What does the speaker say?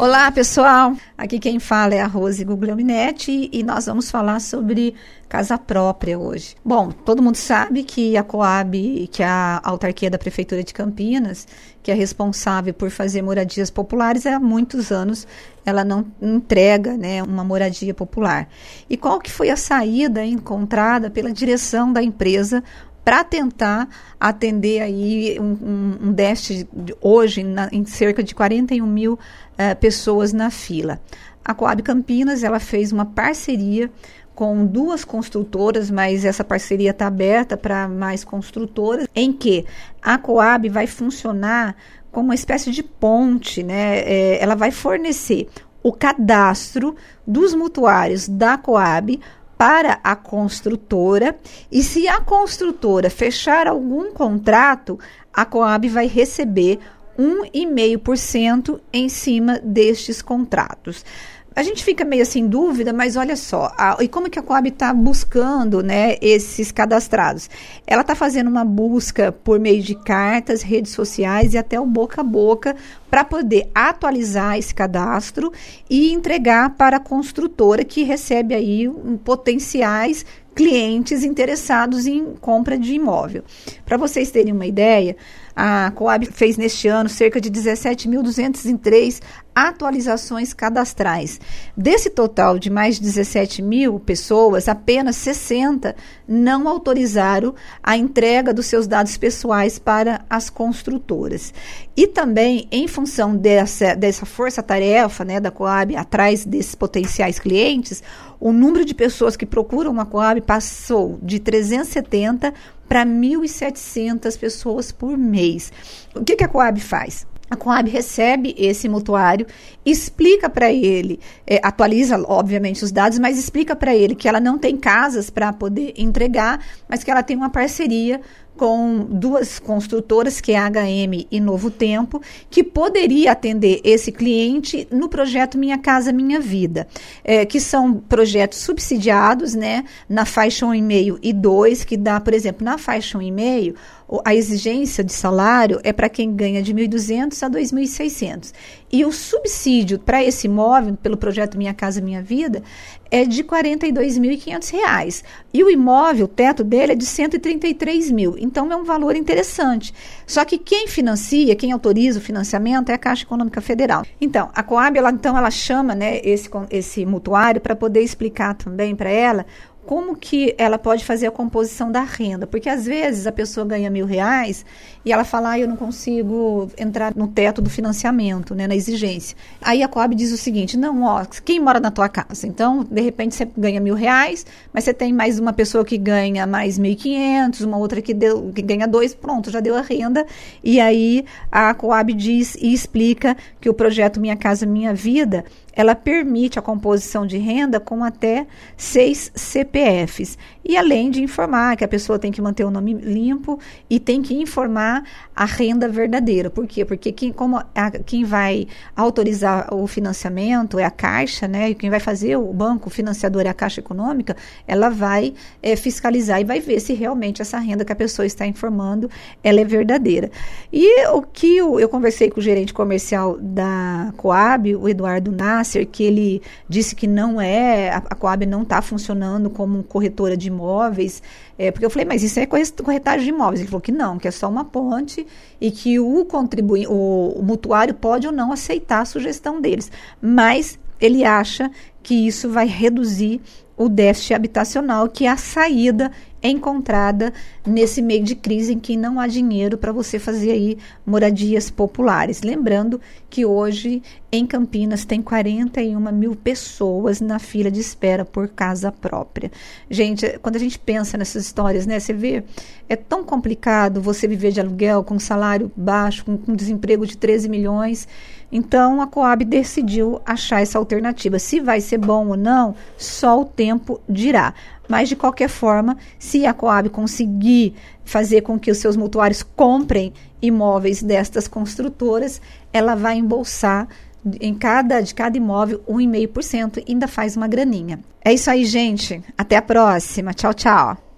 Olá, pessoal. Aqui quem fala é a Rose Guglielminetti e nós vamos falar sobre casa própria hoje. Bom, todo mundo sabe que a Coab, que é a autarquia da Prefeitura de Campinas, que é responsável por fazer moradias populares, há muitos anos ela não entrega né, uma moradia popular. E qual que foi a saída encontrada pela direção da empresa para tentar atender aí um, um, um déficit hoje na, em cerca de 41 mil uh, pessoas na fila. A Coab Campinas ela fez uma parceria com duas construtoras, mas essa parceria está aberta para mais construtoras, em que a Coab vai funcionar como uma espécie de ponte, né? É, ela vai fornecer o cadastro dos mutuários da Coab para a construtora e se a construtora fechar algum contrato, a Coab vai receber 1,5% em cima destes contratos a gente fica meio assim em dúvida, mas olha só, a, e como que a Coab está buscando né, esses cadastrados? Ela está fazendo uma busca por meio de cartas, redes sociais e até o boca a boca para poder atualizar esse cadastro e entregar para a construtora que recebe aí um, potenciais clientes interessados em compra de imóvel. Para vocês terem uma ideia, a Coab fez neste ano cerca de 17.203 atualizações cadastrais. Desse total de mais de 17 mil pessoas, apenas 60 não autorizaram a entrega dos seus dados pessoais para as construtoras. E também, em função dessa, dessa força-tarefa né, da Coab atrás desses potenciais clientes, o número de pessoas que procuram uma Coab passou de 370 para 1.700 pessoas por mês. O que, que a Coab faz? A Coab recebe esse mutuário, explica para ele, é, atualiza, obviamente, os dados, mas explica para ele que ela não tem casas para poder entregar, mas que ela tem uma parceria com duas construtoras, que é a HM e Novo Tempo, que poderia atender esse cliente no projeto Minha Casa Minha Vida, é, que são projetos subsidiados, né, na faixa 1,5 e 2, que dá, por exemplo, na faixa 1,5, a exigência de salário é para quem ganha de 1.200 a 2.600. E o subsídio para esse imóvel, pelo projeto Minha Casa Minha Vida, é de R$ 42.500. E o imóvel, o teto dele é de 133 mil. Então é um valor interessante. Só que quem financia, quem autoriza o financiamento é a Caixa Econômica Federal. Então, a Coab, ela, então, ela chama né, esse, esse mutuário para poder explicar também para ela como que ela pode fazer a composição da renda? Porque às vezes a pessoa ganha mil reais e ela fala, ah, eu não consigo entrar no teto do financiamento, né, na exigência. Aí a Coab diz o seguinte, não, ó, quem mora na tua casa? Então, de repente você ganha mil reais, mas você tem mais uma pessoa que ganha mais mil e quinhentos, uma outra que, deu, que ganha dois, pronto, já deu a renda. E aí a Coab diz e explica que o projeto Minha Casa Minha Vida, ela permite a composição de renda com até seis CPFs. E além de informar que a pessoa tem que manter o nome limpo e tem que informar a renda verdadeira. Por quê? Porque quem, como a, quem vai autorizar o financiamento é a Caixa, né? E quem vai fazer o banco financiador é a Caixa Econômica, ela vai é, fiscalizar e vai ver se realmente essa renda que a pessoa está informando ela é verdadeira. E o que eu, eu conversei com o gerente comercial da Coab, o Eduardo Nasser, que ele disse que não é, a, Coab não está funcionando como corretora de imóveis, é, porque eu falei, mas isso é corretagem de imóveis. Ele falou que não, que é só uma ponte e que o, contribui, o, o mutuário pode ou não aceitar a sugestão deles. Mas ele acha que isso vai reduzir o déficit habitacional, que é a saída encontrada nesse meio de crise em que não há dinheiro para você fazer aí moradias populares. Lembrando que hoje em Campinas tem 41 mil pessoas na fila de espera por casa própria. Gente, quando a gente pensa nessas histórias, né, você vê, é tão complicado você viver de aluguel com salário baixo, com, com desemprego de 13 milhões. Então a Coab decidiu achar essa alternativa. Se vai ser bom ou não, só o tempo dirá. Mas, de qualquer forma, se a Coab conseguir fazer com que os seus mutuários comprem imóveis destas construtoras, ela vai embolsar em cada, de cada imóvel 1,5%, ainda faz uma graninha. É isso aí, gente. Até a próxima. Tchau, tchau.